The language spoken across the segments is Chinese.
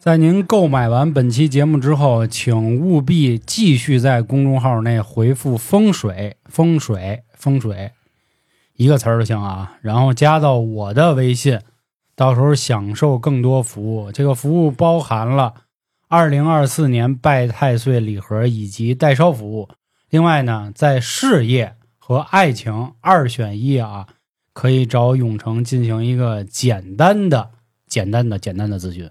在您购买完本期节目之后，请务必继续在公众号内回复“风水”“风水”“风水”一个词儿就行啊，然后加到我的微信，到时候享受更多服务。这个服务包含了二零二四年拜太岁礼盒以及代烧服务。另外呢，在事业和爱情二选一啊，可以找永成进行一个简单的、简单的、简单的咨询。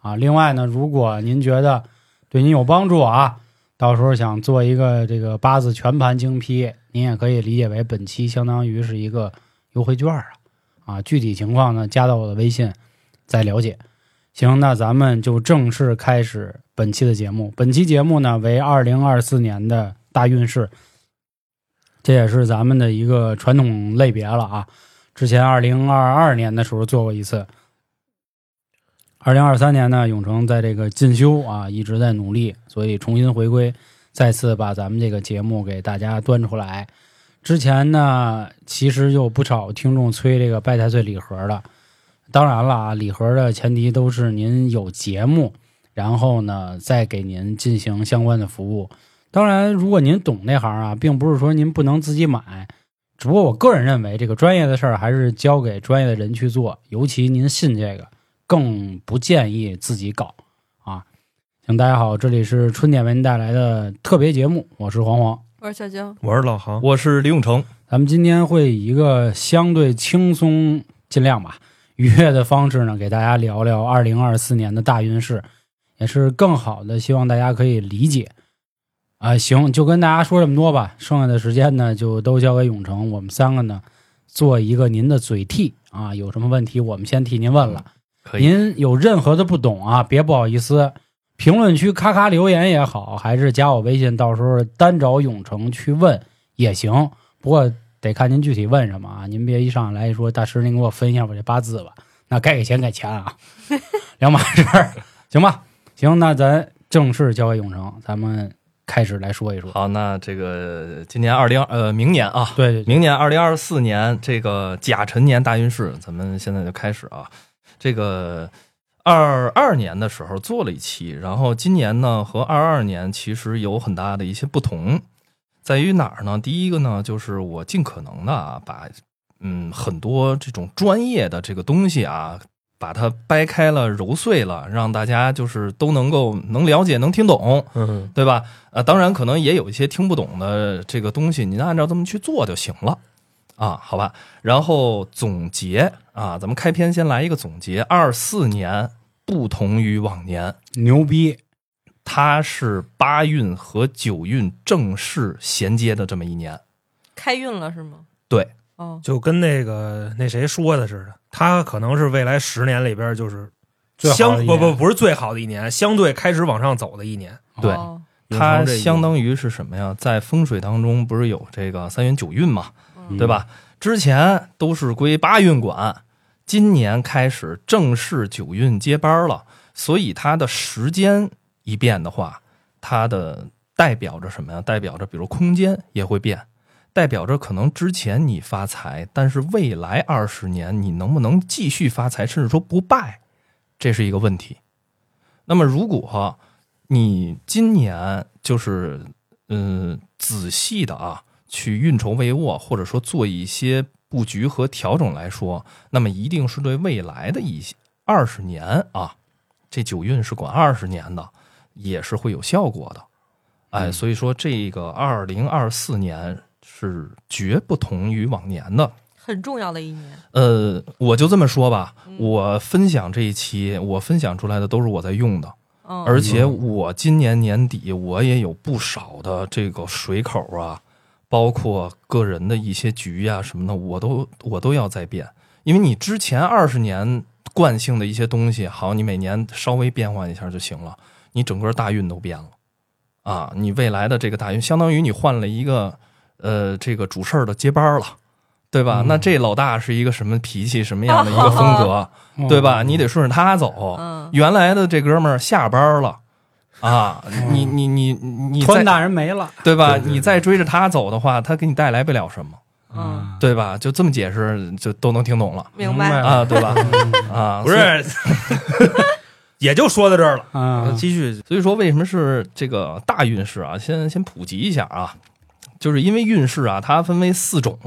啊，另外呢，如果您觉得对您有帮助啊，到时候想做一个这个八字全盘精批，您也可以理解为本期相当于是一个优惠券啊。啊，具体情况呢，加到我的微信再了解。行，那咱们就正式开始本期的节目。本期节目呢为二零二四年的大运势，这也是咱们的一个传统类别了啊。之前二零二二年的时候做过一次。二零二三年呢，永成在这个进修啊，一直在努力，所以重新回归，再次把咱们这个节目给大家端出来。之前呢，其实有不少听众催这个拜太岁礼盒的，当然了啊，礼盒的前提都是您有节目，然后呢再给您进行相关的服务。当然，如果您懂那行啊，并不是说您不能自己买，只不过我个人认为，这个专业的事儿还是交给专业的人去做，尤其您信这个。更不建议自己搞啊！行，大家好，这里是春点为您带来的特别节目，我是黄黄，我是小江，我是老航，我是李永成。咱们今天会以一个相对轻松、尽量吧愉悦的方式呢，给大家聊聊二零二四年的大运势，也是更好的希望大家可以理解啊。行，就跟大家说这么多吧，剩下的时间呢，就都交给永成，我们三个呢做一个您的嘴替啊，有什么问题我们先替您问了。您有任何的不懂啊，别不好意思，评论区咔咔留言也好，还是加我微信，到时候单找永成去问也行。不过得看您具体问什么啊，您别一上来一说大师，您给我分一下我这八字吧，那该给钱给钱啊，两码事儿，行吧？行，那咱正式交给永成，咱们开始来说一说。好，那这个今年二零呃明年啊，对，明年二零二四年这个甲辰年大运势，咱们现在就开始啊。这个二二年的时候做了一期，然后今年呢和二二年其实有很大的一些不同，在于哪儿呢？第一个呢，就是我尽可能的啊，把嗯很多这种专业的这个东西啊，把它掰开了揉碎了，让大家就是都能够能了解能听懂，嗯，对吧？呃，当然可能也有一些听不懂的这个东西，您按照这么去做就行了。啊，好吧，然后总结啊，咱们开篇先来一个总结。二四年不同于往年，牛逼，它是八运和九运正式衔接的这么一年，开运了是吗？对，哦，就跟那个那谁说的似的，它可能是未来十年里边就是相不不不是最好的一年，相对开始往上走的一年。对，它相当于是什么呀？在风水当中不是有这个三元九运嘛？对吧？之前都是归八运管，今年开始正式九运接班了，所以它的时间一变的话，它的代表着什么呀？代表着比如空间也会变，代表着可能之前你发财，但是未来二十年你能不能继续发财，甚至说不败，这是一个问题。那么如果你今年就是嗯仔细的啊。去运筹帷幄，或者说做一些布局和调整来说，那么一定是对未来的一些二十年啊，这九运是管二十年的，也是会有效果的。哎，所以说这个二零二四年是绝不同于往年的，很重要的一年。呃，我就这么说吧，我分享这一期，我分享出来的都是我在用的，而且我今年年底我也有不少的这个水口啊。包括个人的一些局呀什么的，我都我都要再变，因为你之前二十年惯性的一些东西，好，你每年稍微变换一下就行了，你整个大运都变了，啊，你未来的这个大运，相当于你换了一个呃这个主事儿的接班了，对吧？那这老大是一个什么脾气，什么样的一个风格，对吧？你得顺着他走，原来的这哥们儿下班了。啊，你你你你，川大人没了，对吧？你再追着他走的话，他给你带来不了什么，嗯，对吧？就这么解释，就都能听懂了，明白啊，对吧？啊，不是，也就说到这儿了啊。继续，所以说为什么是这个大运势啊？先先普及一下啊，就是因为运势啊，它分为四种，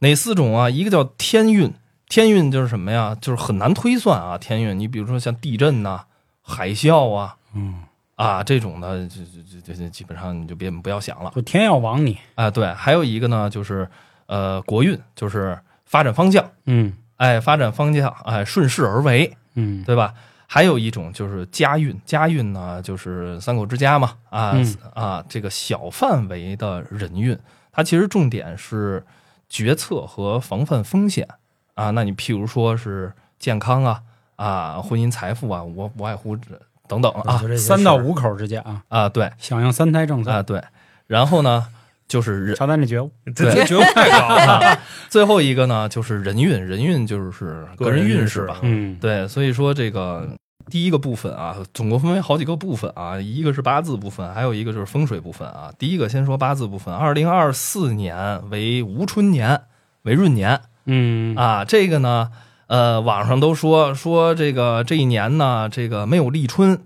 哪四种啊？一个叫天运，天运就是什么呀？就是很难推算啊。天运，你比如说像地震呐、海啸啊，嗯啊这种的，这这这这基本上你就别不要想了就天要亡你。啊。对，还有一个呢，就是呃国运，就是发展方向，嗯哎，发展方向，哎，顺势而为，嗯对吧？还有一种就是家运，家运呢就是三口之家嘛，啊、嗯啊，这个小范围的人运，它其实重点是决策和防范风险啊。那你譬如说是健康啊啊，婚姻财富啊，我不外乎这等等啊三到五口之间啊，啊，对响应三胎政策。啊对。然后呢，就是人乔丹这觉悟，这这觉悟太高了。啊，最后一个呢就是人运，人运就是个人运势吧，嗯对，所以说这个第一个部分啊，总共分为好几个部分啊，一个是八字部分，还有一个就是风水部分啊。第一个先说八字部分，二零二四年为无春年，为闰年嗯啊。这个呢，呃，网上都说说这个这一年呢，这个没有立春。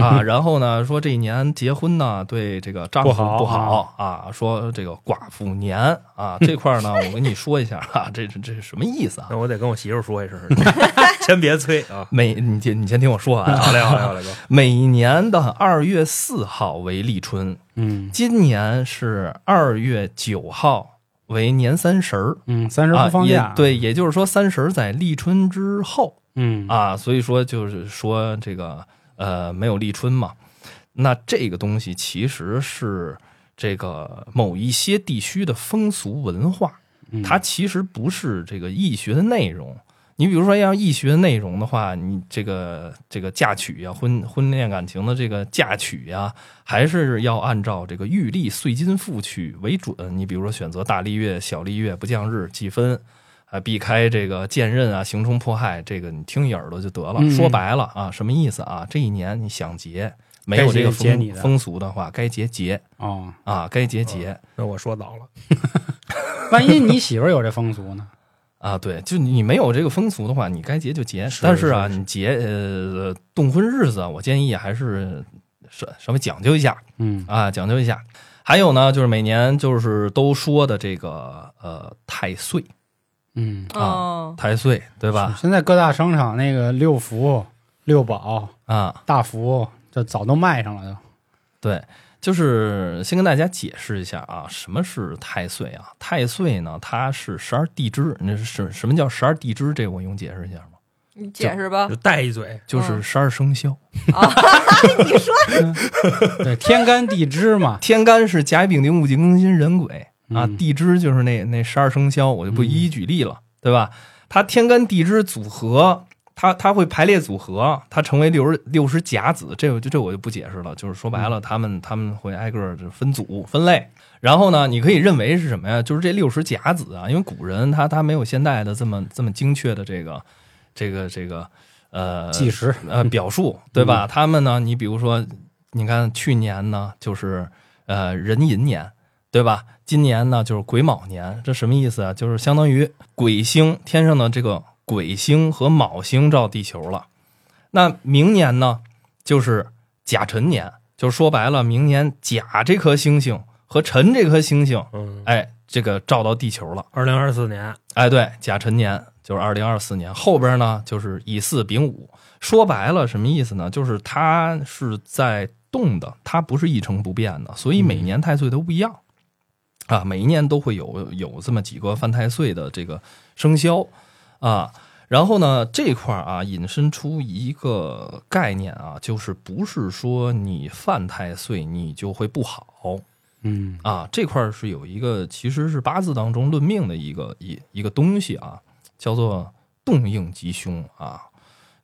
啊，然后呢，说这一年结婚呢，对这个丈夫不好不好啊，说这个寡妇年啊这块儿呢，我跟你说一下啊，这这这是什么意思啊？那我得跟我媳妇说一声，先别催啊。每你先你先听我说完啊，好嘞，好嘞，好嘞，哥。每年的二月四号为立春，嗯今年是二月九号为年三十儿。嗯，三十啊不放假也，对，也就是说三十儿在立春之后。嗯。啊，所以说就是说这个呃没有立春嘛，那这个东西其实是这个某一些地区的风俗文化，嗯。它其实不是这个易学的内容。你比如说，要易学内容的话，你这个这个嫁娶呀、婚婚恋感情的这个嫁娶呀，还是要按照这个玉历岁金复取为准。你比如说，选择大历月、小历月、不降日、忌分，啊，避开这个剑刃啊、刑冲迫害，这个你听一耳朵就得了。嗯说白了啊，什么意思啊？这一年你想结，没有这个风风俗的话，该结结哦，啊，该结结。那我说早了，万一你媳妇儿有这风俗呢？啊，对，就你没有这个风俗的话，你该结就结。是但是啊，是是你结呃动婚日子，我建议还是稍稍微讲究一下嗯啊，讲究一下。还有呢，就是每年就是都说的这个呃太岁，嗯，啊，太岁对吧？现在各大商场那个六福、六宝、啊，大福，这早都卖上了都。对，就是先跟大家解释一下啊，什么是太岁啊？太岁呢，它是十二地支。那是什什么叫十二地支？这个我用解释一下吗？你解释吧就。带一嘴。就是十二生肖。啊 你说对，天干地支嘛，天干是甲乙丙丁戊己庚辛壬癸啊，嗯地支就是那那十二生肖，我就不一一举例了，对吧？它天干地支组合，它它会排列组合，它成为六十六十甲子，这我就这我就不解释了，就是说白了，他们他们会挨个儿就分组分类。然后呢，你可以认为是什么呀？就是这六十甲子啊，因为古人他他没有现代的这么这么精确的这个这个这个呃计时。呃表述，对吧？他们呢，你比如说，你看去年呢就是呃壬寅年，对吧？今年呢就是癸卯年，这什么意思啊？就是相当于鬼星天上的这个癸星和卯星照地球了。那明年呢就是甲辰年，就是说白了，明年甲这颗星星和辰这颗星星，嗯，哎，这个照到地球了。二零二四年，哎，对，甲辰年就是二零二四年，后边呢就是乙巳丙午。说白了，什么意思呢？就是它是在动的，它不是一成不变的，所以每年太岁都不一样、啊，每一年都会有有这么几个犯太岁的这个生肖啊。然后呢，这块儿啊，引申出一个概念啊，就是不是说你犯太岁你就会不好，嗯啊，这块儿是有一个，其实是八字当中论命的一个一一个东西啊，叫做动应吉凶啊。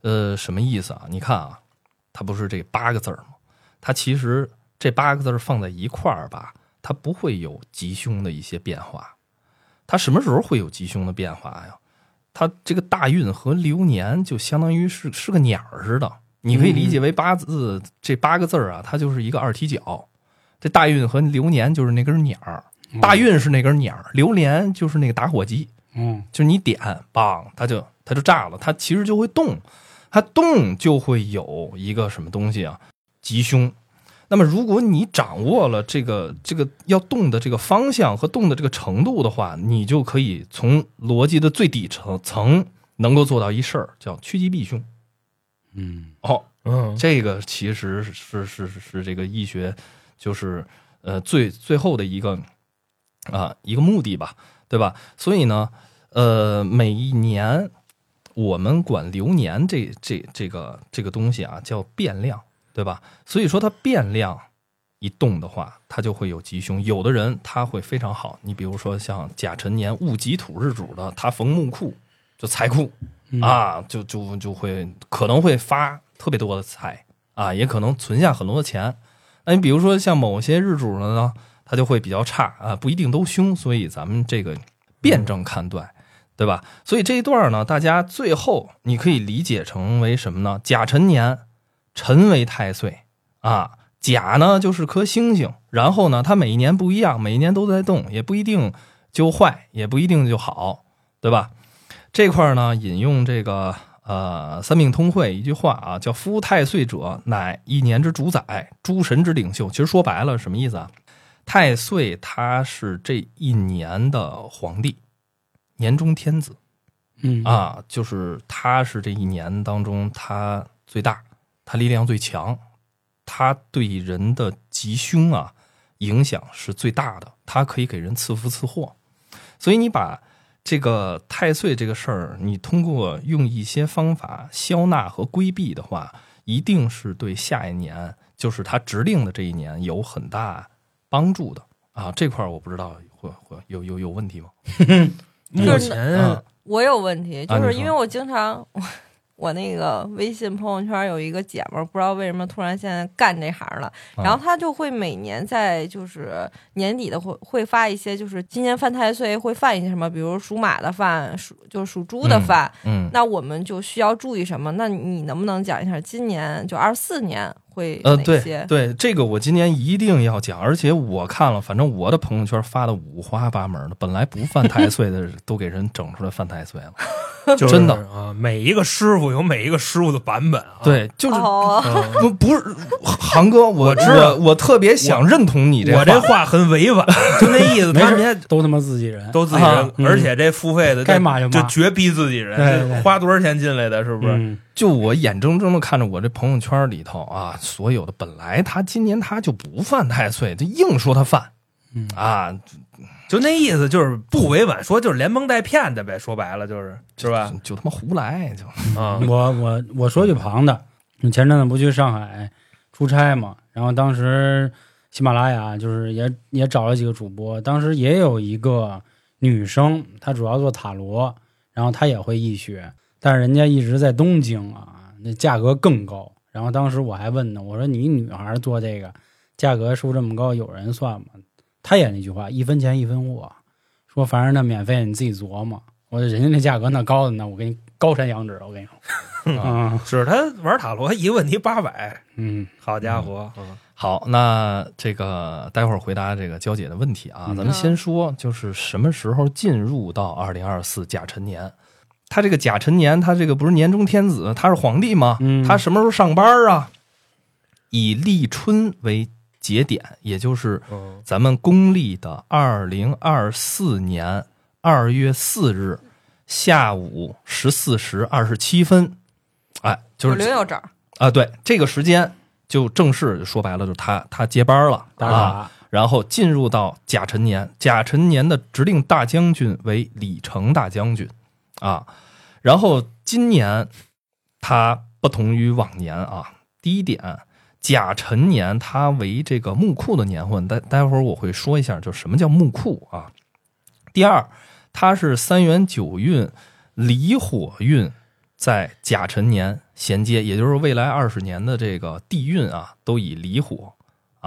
呃，什么意思啊？你看啊，它不是这八个字儿吗？它其实这八个字儿放在一块儿吧，它不会有吉凶的一些变化。它什么时候会有吉凶的变化呀？它这个大运和流年就相当于是是个鸟儿似的，你可以理解为八字、这八个字儿啊，它就是一个二踢脚。这大运和流年就是那根鸟儿，大运是那根鸟儿，流年就是那个打火机，嗯就是你点，梆，它就它就炸了，它其实就会动。它动就会有一个什么东西啊，吉凶。那么如果你掌握了这个这个要动的这个方向和动的这个程度的话，你就可以从逻辑的最底层层能够做到一事儿，叫趋吉避凶。嗯，哦，嗯，这个其实是是是是这个医学，就是呃最最后的一个啊一个目的吧，对吧？所以呢，呃，每一年我们管流年这这这个这个东西啊叫变量，对吧？所以说它变量一动的话，它就会有吉凶。有的人他会非常好，你比如说像甲辰年戊己土日主的，他逢木库就财库。啊，就就就会可能会发特别多的财啊，也可能存下很多的钱。那你比如说像某些日主的呢，他就会比较差啊，不一定都凶。所以咱们这个辩证看待，对吧？所以这一段呢，大家最后你可以理解成为什么呢？甲辰年，辰为太岁啊，甲呢就是颗星星，然后呢，它每一年不一样，每一年都在动，也不一定就坏，也不一定就好，对吧？这块呢，引用这个呃《三命通会》一句话啊，叫“夫太岁者，乃一年之主宰，诸神之领袖。”其实说白了，什么意思啊？太岁他是这一年的皇帝，年中天子，嗯啊，就是他是这一年当中他最大，他力量最强，他对人的吉凶啊影响是最大的，他可以给人赐福赐祸，所以你把。这个太岁这个事儿，你通过用一些方法消纳和规避的话，一定是对下一年，就是他指定的这一年有很大帮助的啊！这块儿我不知道会会有有有问题吗？目前我有问题，就是因为我经常。我那个微信朋友圈有一个姐们儿，不知道为什么突然现在干这行了，然后她就会每年在就是年底的会会发一些，就是今年犯太岁会犯一些什么，比如属马的犯，属就是属猪的犯，嗯，那我们就需要注意什么？那你能不能讲一下今年就二四年？会呃，对对，这个我今年一定要讲，而且我看了，反正我的朋友圈发的五花八门的，本来不犯太岁的 都给人整出来犯太岁了，真的啊！每一个师傅有每一个师傅的版本啊，对，就是 不不是航哥，我知道，我特别想认同你这，我这话很委婉，就那意思，他们都他妈自己人，都自己人，而且这付费的该骂就绝逼自己人，花多少钱进来的，是不是？就我眼睁睁的看着我这朋友圈里头啊，所有的本来他今年他就不犯太岁，就硬说他犯，嗯啊，就那意思就是不委婉说，就是连蒙带骗的呗。说白了就是是吧？就他妈胡来就啊！我我我说句旁的，你前阵子不去上海出差嘛？然后当时喜马拉雅就是也也找了几个主播，当时也有一个女生，她主要做塔罗，然后她也会易学。但是人家一直在东京啊，那价格更高。然后当时我还问呢，我说你女孩做这个，价格收这么高，有人算吗？他也那句话，一分钱一分货，说反正那免费你自己琢磨。我说人家那价格那高的呢，我给你高山仰止，我跟你说，啊，是他玩塔罗一个问题八百，嗯，好家伙，嗯好，那这个待会儿回答这个娇姐的问题啊，咱们先说就是什么时候进入到二零二四甲辰年。他这个甲辰年，他这个不是年中天子，他是皇帝吗？他什么时候上班啊？以立春为节点，也就是咱们公历的二零二四年二月四日下午十四时二十七分，哎，就是零有整啊，对，这个时间就正式说白了，就他他接班了啊，然后进入到甲辰年，甲辰年的指定大将军为李成大将军。啊，然后今年它不同于往年啊。第一点，甲辰年它为这个木库的年份，待待会儿我会说一下，就什么叫木库啊。第二，它是三元九运离火运在甲辰年衔接，也就是未来二十年的这个地运啊，都以离火。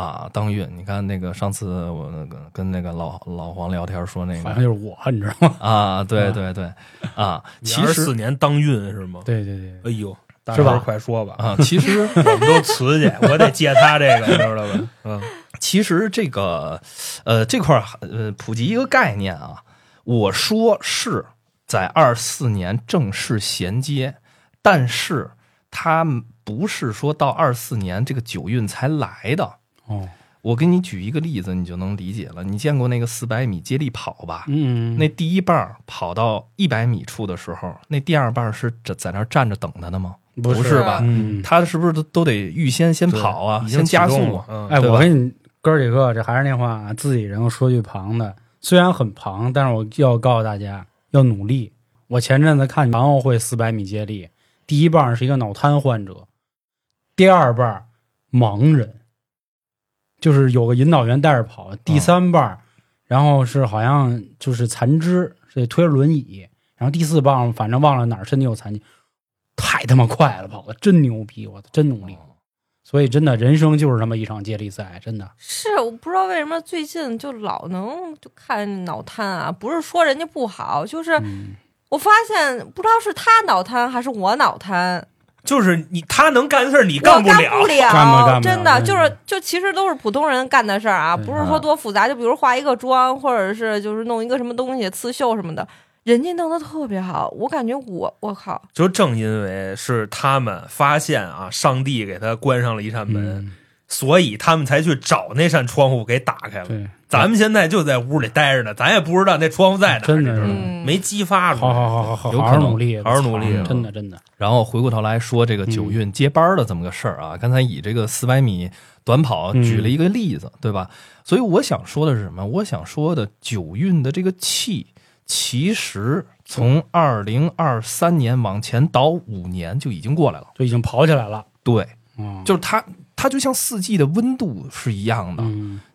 啊，当运！你看那个上次我那个跟那个老老黄聊天说那个，好像就是我，你知道吗？啊，对对对，啊，其实四年当运是吗？对对对，哎呦，是吧？快说吧！啊，其实 我们都辞去，我得借他这个，你知道吧？嗯，其实这个呃这块呃普及一个概念啊，我说是在二四年正式衔接，但是它不是说到二四年这个九运才来的。哦，我给你举一个例子，你就能理解了。你见过那个四百米接力跑吧？嗯，那第一棒跑到一百米处的时候，那第二棒是在在那站着等他的吗？不是吧？嗯，他是不是都都得预先先跑啊，先加速？哎，我跟你哥几个，这还是那话，自己人说句旁的，虽然很旁，但是我要告诉大家要努力。我前阵子看残奥会四百米接力，第一棒是一个脑瘫患者，第二棒盲人，就是有个引导员带着跑，第三棒，然后是好像就是残肢，是推着轮椅，然后第四棒反正忘了哪儿身体有残疾。太他妈快了，跑的真牛逼！我操，真努力。所以真的，人生就是这么一场接力赛，真的是。我不知道为什么最近就老能就看脑瘫啊，不是说人家不好，就是我发现不知道是他脑瘫还是我脑瘫，就是你他能干的事儿你干不了，干不了，真的就是就其实都是普通人干的事儿啊，不是说多复杂，就比如化一个妆，或者是就是弄一个什么东西刺绣什么的。人家弄得特别好，我感觉我我靠，就正因为是他们发现啊，上帝给他关上了一扇门，所以他们才去找那扇窗户给打开了。咱们现在就在屋里待着呢，咱也不知道那窗户在哪，真的是没激发出来。好好好好，有可能努力，好好努力，真的真的。然后回过头来说这个九运接班的这么个事儿啊，刚才以这个四百米短跑举了一个例子，对吧？所以我想说的是什么？我想说的九运的这个气。其实从二零二三年往前倒五年就已经过来了，就已经跑起来了。对，就是它，它就像四季的温度是一样的。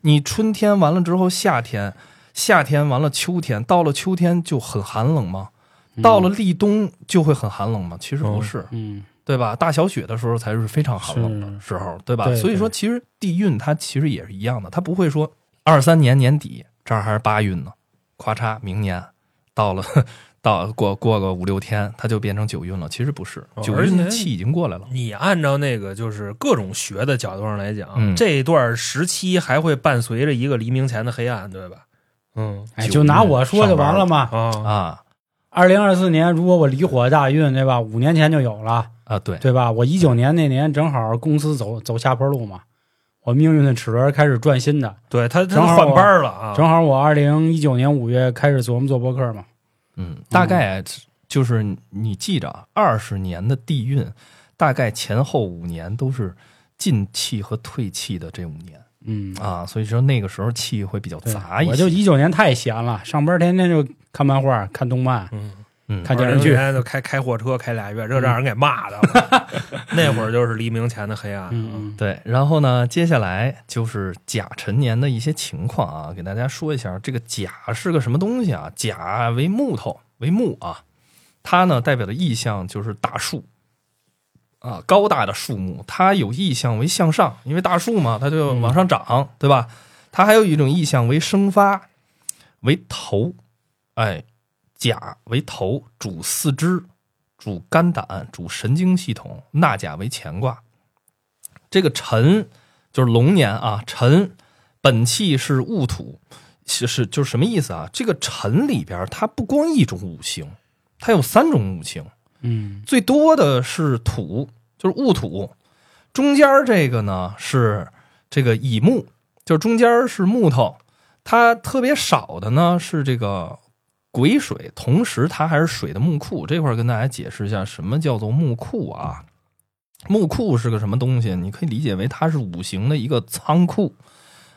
你春天完了之后，夏天，夏天完了，秋天，到了秋天就很寒冷吗？到了立冬就会很寒冷吗？其实不是，嗯，对吧？大小雪的时候才是非常寒冷的时候，对吧？所以说，其实地运它其实也是一样的，它不会说二三年年底这儿还是八运呢，咵嚓，明年。到了，到过过个五六天，它就变成九运了。其实不是，九运的气已经过来了。你按照那个就是各种学的角度上来讲，这段时期还会伴随着一个黎明前的黑暗，对吧？嗯，哎，就拿我说就完了嘛。啊，二零二四年如果我离火大运，对吧？五年前就有了啊，对对吧？我一九年那年正好公司走走下坡路嘛，我命运的齿轮开始转新的。对他正好换班了啊，正好我二零一九年五月开始琢磨做博客嘛。嗯，大概就是你记着，二十年的地运，大概前后五年都是进气和退气的这五年。嗯啊，所以说那个时候气会比较杂一些。我就一九年太闲了，上班天天就看漫画、看动漫，嗯嗯，看电视剧，就开开货车开俩月，这让人给骂的。那会儿就是黎明前的黑暗。嗯，对。然后呢，接下来就是甲辰年的一些情况啊，给大家说一下。这个甲是个什么东西啊？甲为木头，为木啊，它呢代表的意象就是大树啊，高大的树木。它有意象为向上，因为大树嘛，它就往上长，对吧？它还有一种意象为生发，为头，哎。甲为头，主四肢，主肝胆，主神经系统。纳甲为乾卦。这个辰就是龙年啊，辰本气是戊土，是是就是什么意思啊？这个辰里边它不光一种五行，它有三种五行。嗯，最多的是土，就是戊土。中间这个呢是这个乙木，就是中间是木头。它特别少的呢是这个。癸水，同时它还是水的木库。这块跟大家解释一下，什么叫做木库啊？木库是个什么东西？你可以理解为它是五行的一个仓库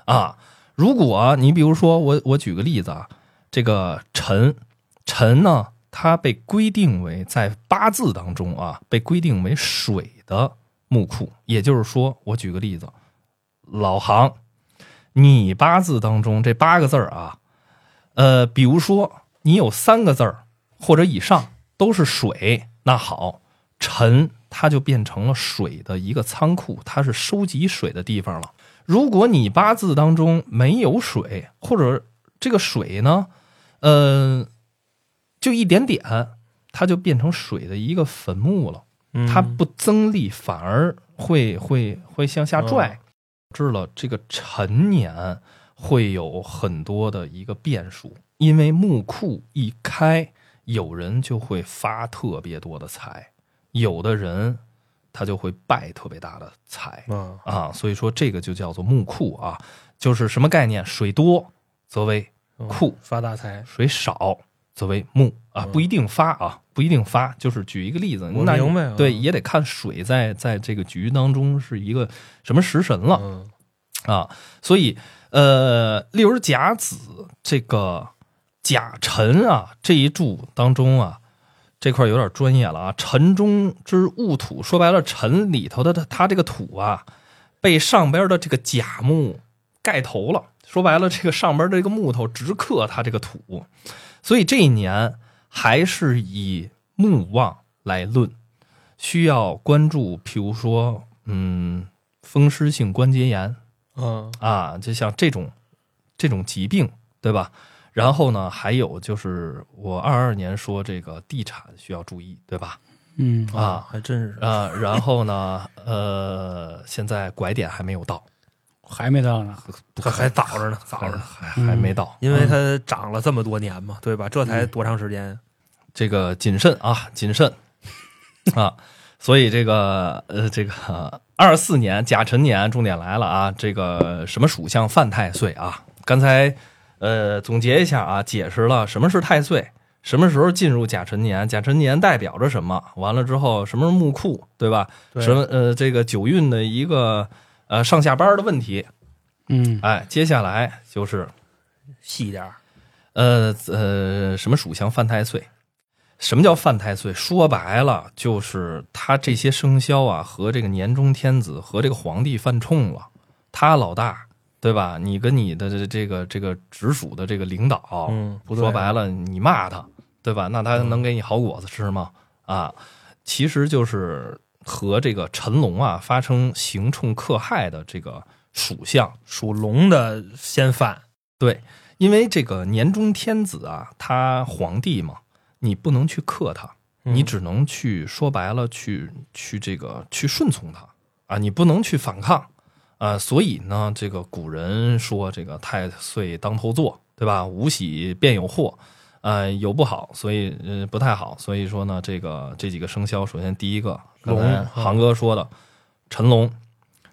啊。如果你比如说我，我举个例子啊，这个辰辰呢，它被规定为在八字当中啊，被规定为水的木库。也就是说，我举个例子，老行，你八字当中这八个字儿啊，呃，比如说。你有三个字儿或者以上都是水，那好，辰它就变成了水的一个仓库，它是收集水的地方了。如果你八字当中没有水，或者这个水呢，呃，就一点点，它就变成水的一个坟墓了。它不增力，反而会会会向下拽。致了这个辰年会有很多的一个变数。因为木库一开，有人就会发特别多的财，有的人他就会败特别大的财啊。所以说这个就叫做木库啊，就是什么概念？水多则为库，发大财；水少则为木啊，不一定发啊，不一定发。就是举一个例子，那明白。对，也得看水在在这个局当中是一个什么食神了啊。所以呃，六十甲子这个。甲辰啊，这一柱当中啊，这块有点专业了啊。辰中之戊土，说白了，辰里头的它它这个土啊，被上边的这个甲木盖头了。说白了，这个上边的这个木头直克它这个土，所以这一年还是以木旺来论，需要关注，譬如说，嗯，风湿性关节炎，嗯啊，就像这种这种疾病，对吧？然后呢，还有就是我二二年说这个地产需要注意，对吧？嗯啊，还真是啊。然后呢，呃，现在拐点还没有到，还没到呢，还还早着呢，早着还还没到，因为它涨了这么多年嘛，对吧？这才多长时间？这个谨慎啊，谨慎 啊。所以这个呃，这个二四年甲辰年，重点来了啊！这个什么属相犯太岁啊？刚才。呃，总结一下啊，解释了什么是太岁，什么时候进入甲辰年，甲辰年代表着什么，完了之后什么是木库，对吧？什么呃，这个九运的一个呃上下班的问题，嗯，哎，接下来就是细点呃呃，什么属相犯太岁？什么叫犯太岁？说白了就是他这些生肖啊和这个年中天子和这个皇帝犯冲了，他老大。对吧？你跟你的这个这个直属的这个领导，嗯，说白了，你骂他，对吧？那他能给你好果子吃吗？啊，其实就是和这个辰龙啊发生刑冲克害的这个属相，属龙的先犯。对，因为这个年中天子啊，他皇帝嘛，你不能去克他，你只能去说白了，去去这个去顺从他啊，你不能去反抗。啊，所以呢，这个古人说这个太岁当头坐，对吧？无喜便有祸，呃，有不好，所以呃不太好。所以说呢，这个这几个生肖，首先第一个，刚才航哥说的，辰龙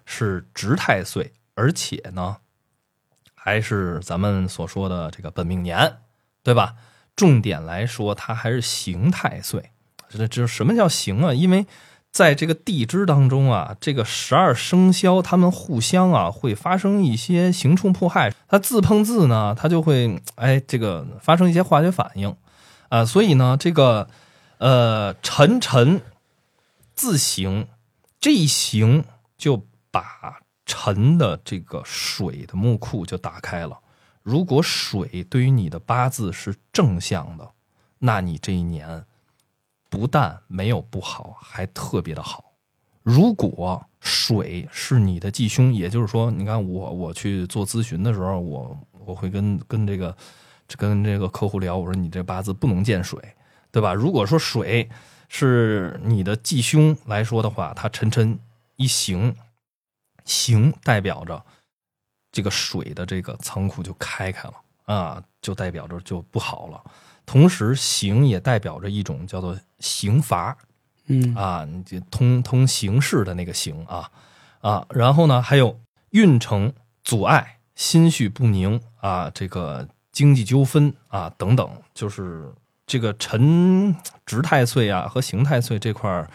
是值太岁，而且呢，还是咱们所说的这个本命年，对吧？重点来说，它还是刑太岁。这这什么叫刑啊？因为在这个地支当中啊，这个十二生肖他们互相啊会发生一些刑冲迫害，它自碰自呢，它就会哎这个发生一些化学反应啊，所以呢这个呃辰辰自行，这一行就把辰的这个水的木库就打开了。如果水对于你的八字是正向的，那你这一年。不但没有不好，还特别的好。如果水是你的忌凶，也就是说，你看我我去做咨询的时候，我我会跟跟这个跟这个客户聊，我说你这八字不能见水，对吧？如果说水是你的忌凶来说的话，它沉沉一行，行代表着这个水的这个仓库就开开了啊，就代表着就不好了。同时，刑也代表着一种叫做刑罚，嗯。啊，你通通刑事的那个刑啊。啊，然后呢，还有运程阻碍、心绪不宁啊，这个经济纠纷啊等等，就是这个辰值太岁啊和刑太岁这块儿，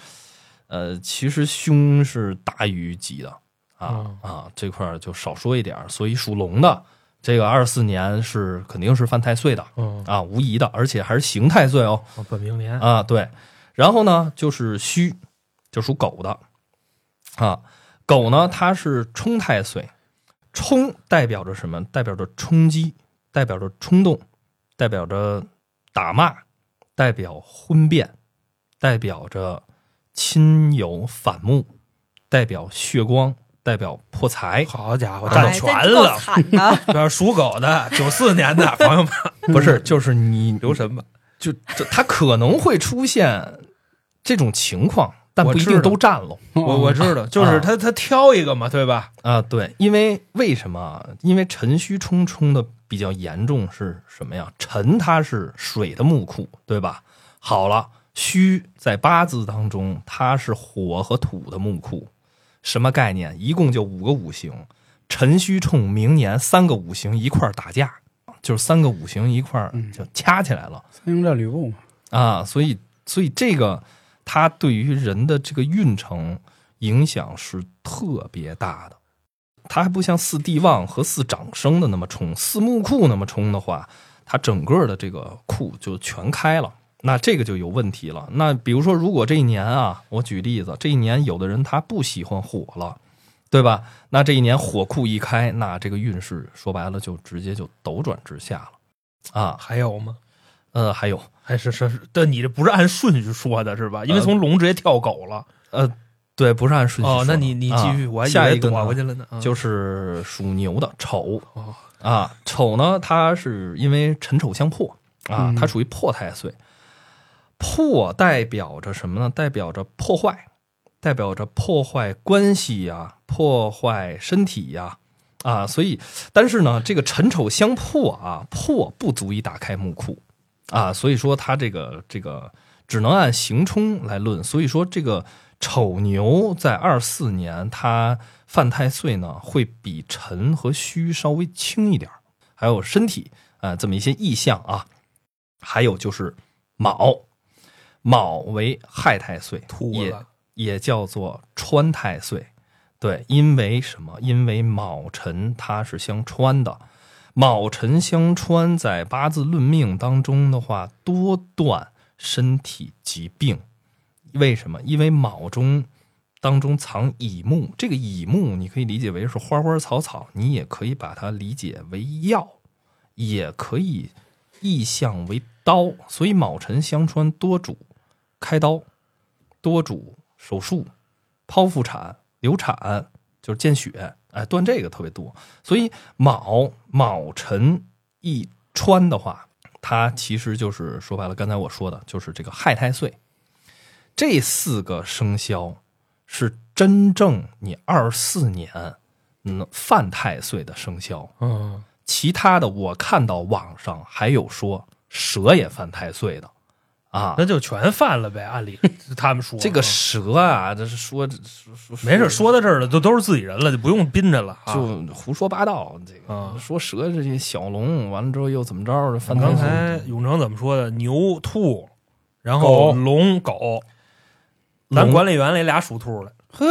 呃，其实凶是大于吉的。啊啊，这块就少说一点所以属龙的。这个二四年是肯定是犯太岁的，嗯啊，无疑的，而且还是刑太岁哦，本命年啊，对。然后呢，就是戌，就属狗的，啊，狗呢它是冲太岁，冲代表着什么？代表着冲击，代表着冲动，代表着打骂，代表婚变，代表着亲友反目，代表血光。代表破财，好家伙，占全了！惨的，要属狗的，九四年的朋友们，不是，就是你 留神吧，就他可能会出现这种情况，但不一定都占了。我我知道，就是他他挑一个嘛，对吧？啊，对，因为为什么？因为辰戌冲冲的比较严重是什么呀？辰它是水的木库，对吧？好了，戌在八字当中，它是火和土的木库，什么概念？一共就五个五行，辰戌冲，明年三个五行一块打架，就是三个五行一块就掐起来了。三吕布嘛，啊，所以所以这个它对于人的这个运程影响是特别大的。它还不像四地旺和四长生的那么冲，四木库那么冲的话，它整个的这个库就全开了。那这个就有问题了。那比如说，如果这一年啊，我举例子，这一年有的人他不喜欢火了，对吧？那这一年火库一开，那这个运势说白了就直接就斗转直下了啊。还有吗？呃，还有，还是是，但你这不是按顺序说的，是吧？因为从龙直接跳狗了。呃，对，不是按顺序。哦，那你你继续，我还下一个躲过去了呢。就是属牛的丑啊，丑呢，它是因为辰丑相破啊，它属于破太岁。破代表着什么呢？代表着破坏，代表着破坏关系呀，破坏身体呀，啊，所以，但是呢，这个辰丑相破啊，破不足以打开木库啊，所以说它这个这个只能按行冲来论。所以说这个丑牛在二四年它犯太岁呢，会比辰和戌稍微轻一点还有身体啊这么一些意象啊，还有就是卯。卯为亥太岁，也也叫做穿太岁，对，因为什么？因为卯辰它是相穿的，卯辰相穿，在八字论命当中的话，多断身体疾病。为什么？因为卯中当中藏乙木，这个乙木你可以理解为是花花草草，你也可以把它理解为药，也可以意象为刀，所以卯辰相穿多主。开刀、多主手术、剖腹产、流产，就是见血，哎，断这个特别多。所以卯卯辰一穿的话，它其实就是说白了，刚才我说的就是这个亥太岁。这四个生肖是真正你二四年嗯犯太岁的生肖。嗯，其他的我看到网上还有说蛇也犯太岁的。啊，那就全犯了呗。按理 他们说这个蛇啊，这是说说没事，说到这儿了，都都是自己人了，就不用宾着了，就胡说八道。这个说蛇这些小龙，完了之后又怎么着？犯刚才永成怎么说的？牛、兔，然后龙、狗。咱管理员里俩属兔的，呵，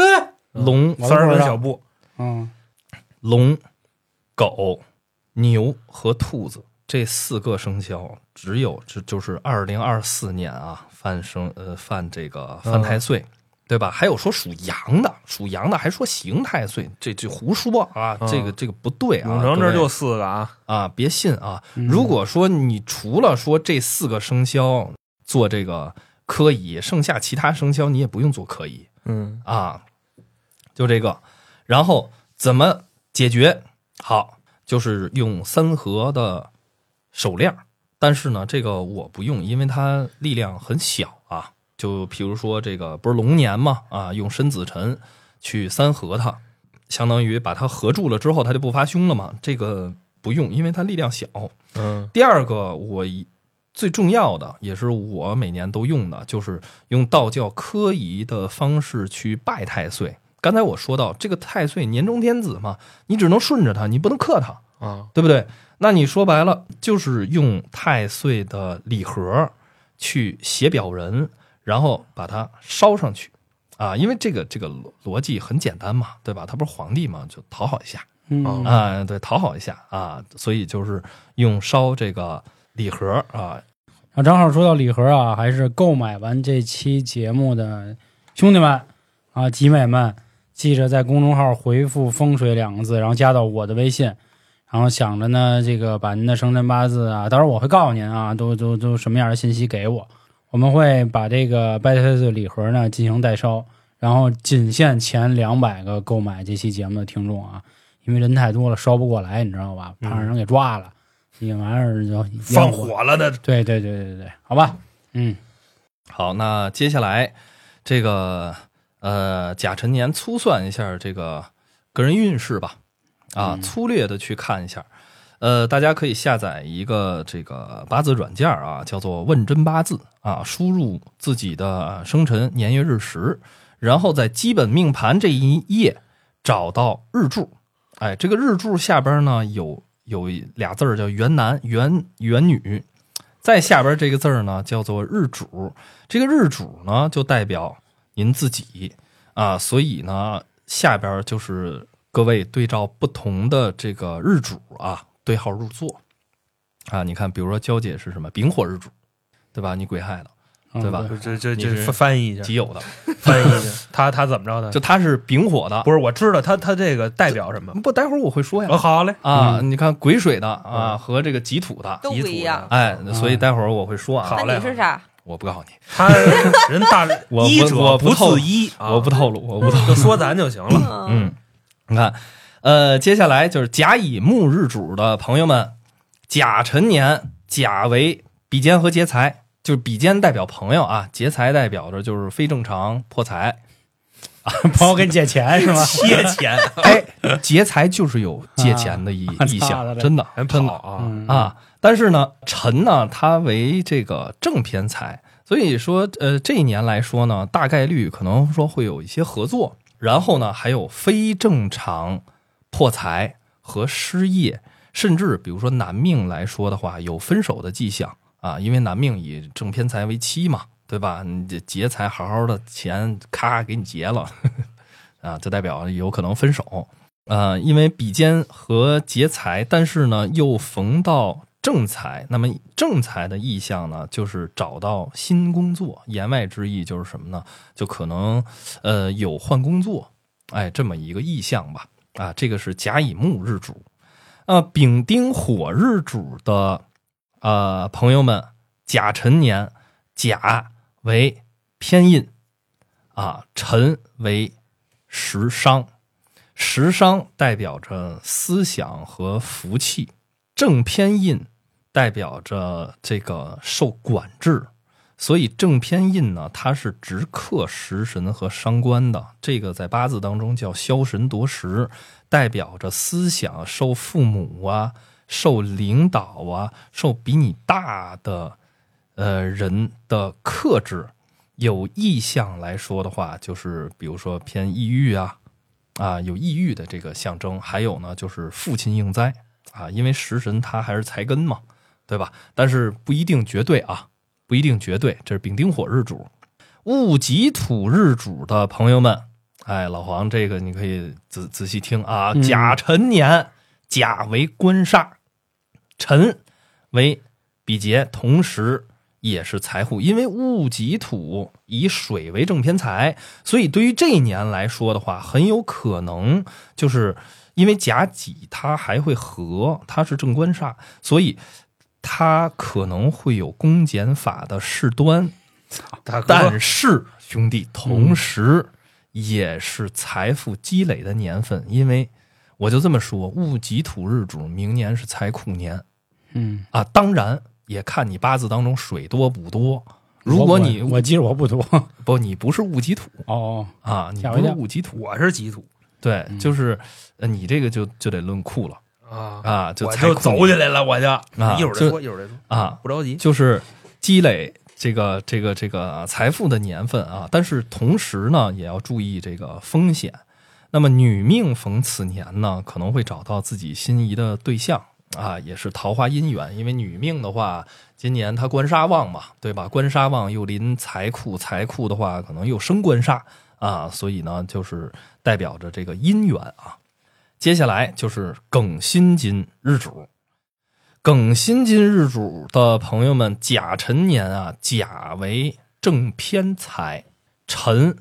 龙三儿跟小布，嗯，龙、狗、牛和兔子。这四个生肖只有这就是二零二四年啊，犯生呃犯这个犯太岁，对吧？还有说属羊的，属羊的还说刑太岁，这这胡说啊！这个这个不对啊！永成这就四个啊啊，别信啊！如果说你除了说这四个生肖做这个科仪，剩下其他生肖你也不用做科仪，嗯啊，就这个，然后怎么解决？好，就是用三合的。手链，但是呢，这个我不用，因为它力量很小啊。就比如说这个不是龙年嘛，啊，用申子辰去三合它，相当于把它合住了之后，它就不发凶了嘛。这个不用，因为它力量小。嗯。第二个，我最重要的也是我每年都用的，就是用道教科仪的方式去拜太岁。刚才我说到这个太岁年中天子嘛，你只能顺着他，你不能克他啊，对不对？那你说白了，就是用太岁的礼盒去写表人，然后把它烧上去啊！因为这个这个逻辑很简单嘛，对吧？他不是皇帝嘛，就讨好一下啊，对，讨好一下啊，所以就是用烧这个礼盒啊。啊，正好说到礼盒啊，还是购买完这期节目的兄弟们啊、集美们，记着在公众号回复“风水”两个字，然后加到我的微信。然后想着呢，这个把您的生辰八字啊，到时候我会告诉您啊，都都都什么样的信息给我，我们会把这个礼盒呢进行代烧，然后仅限前两百个购买这期节目的听众啊，因为人太多了烧不过来，你知道吧？怕让人给抓了，这玩意儿就放火了的。对对对对对，好吧，嗯，好，那接下来这个呃甲辰年粗算一下这个个人运势吧。啊，粗略的去看一下，呃，大家可以下载一个这个八字软件啊，叫做问真八字啊，输入自己的生辰年月日时，然后在基本命盘这一页找到日柱，哎，这个日柱下边呢有有俩字儿叫元男元元女，在下边这个字儿呢叫做日主，这个日主呢就代表您自己啊，所以呢下边就是各位对照不同的这个日主啊。对号入座啊！你看，比如说娇姐是什么丙火日主，对吧？你癸亥的，对吧？这这这翻译一下，己酉的，翻译一下。他他怎么着的？就他是丙火的，不是？我知道他他这个代表什么？不，待会儿我会说呀。哦，好嘞啊！你看癸水的啊和这个己土的都不一样，哎，所以待会儿我会说啊。好嘞，你是啥？我不告诉你。他人大 医者不自医，我不透露，我不透露，就说咱就行了。嗯，你看，呃，接下来就是甲乙木日主的朋友们。甲辰年，甲为比肩和劫财，就是比肩代表朋友啊，劫财代表着就是非正常破财 啊，朋友跟你借钱是吗？借钱，哎，劫财就是有借钱的意意向，真的，真的啊啊！但是呢，辰呢，它为这个正偏财，所以说，呃，这一年来说呢，大概率可能说会有一些合作，然后呢，还有非正常破财和失业。甚至比如说男命来说的话，有分手的迹象啊，因为男命以正偏财为妻嘛，对吧？你劫财好好的钱，咔给你劫了，啊，就代表有可能分手。呃，因为比肩和劫财，但是呢又逢到正财，那么正财的意象呢，就是找到新工作。言外之意就是什么呢？就可能呃有换工作，哎，这么一个意象吧。啊，这个是甲乙木日主。呃，丙丁火日主的呃朋友们，甲辰年，甲为偏印啊，辰为食伤，食伤代表着思想和福气，正偏印代表着这个受管制，所以正偏印呢，它是直克食神和伤官的，这个在八字当中叫枭神夺食。代表着思想受父母啊、受领导啊、受比你大的呃人的克制，有意向来说的话，就是比如说偏抑郁啊，啊有抑郁的这个象征。还有呢，就是父亲应灾啊，因为食神他还是财根嘛，对吧？但是不一定绝对啊，不一定绝对。这是丙丁火日主，戊己土日主的朋友们。哎，老黄，这个你可以仔仔细听啊。甲辰年，甲为官煞，辰为比劫，同时也是财库。因为戊己土以水为正偏财，所以对于这一年来说的话，很有可能就是因为甲己它还会合，它是正官煞，所以它可能会有公检法的事端。但是兄弟，同时。也是财富积累的年份，因为我就这么说，戊己土日主明年是财库年，嗯。啊，当然也看你八字当中水多不多。如果你我记着我不多，不，你不是戊己土。哦啊，你不是戊己土，我是己土，对，就是你这个就就得论库了啊啊，就就走起来了，我就啊，一会儿再说，一会儿再说啊，不着急，就是积累。这个这个这个财富的年份啊，但是同时呢，也要注意这个风险。那么女命逢此年呢，可能会找到自己心仪的对象啊，也是桃花姻缘。因为女命的话，今年她官杀旺嘛，对吧？官杀旺又临财库，财库的话可能又生官杀啊，所以呢，就是代表着这个姻缘啊。接下来就是庚辛金日主。庚辛金日主的朋友们，甲辰年啊，甲为正偏财，辰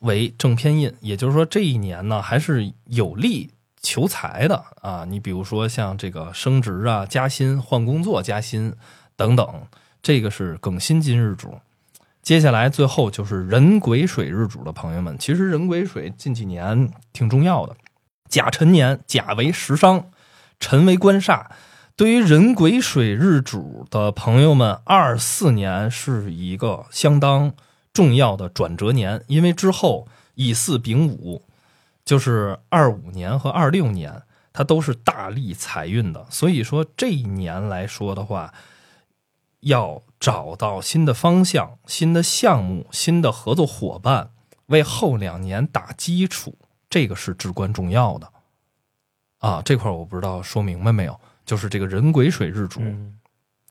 为正偏印，也就是说这一年呢，还是有利求财的啊。你比如说像这个升职啊、加薪、换工作、加薪等等，这个是庚辛金日主。接下来最后就是壬癸水日主的朋友们，其实壬癸水近几年挺重要的。甲辰年，甲为食伤，辰为官煞。对于人癸水日主的朋友们，二四年是一个相当重要的转折年，因为之后乙巳丙午，就是二五年和二六年，它都是大利财运的。所以说这一年来说的话，要找到新的方向、新的项目、新的合作伙伴，为后两年打基础，这个是至关重要的。啊，这块我不知道说明白没有？就是这个人癸水日主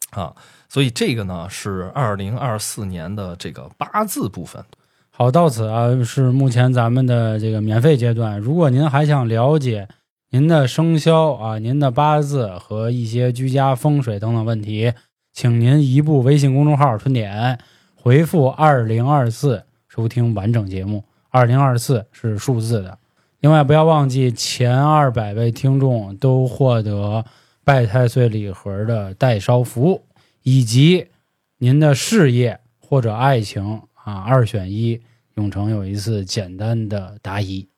啊，所以这个呢是二零二四年的这个八字部分。好，到此啊是目前咱们的这个免费阶段。如果您还想了解您的生肖啊、您的八字和一些居家风水等等问题，请您移步微信公众号“春点”，回复“二零二四”收听完整节目。二零二四是数字的。另外，不要忘记前二百位听众都获得拜太岁礼盒的代烧服务，以及您的事业或者爱情啊二选一，永成有一次简单的答疑。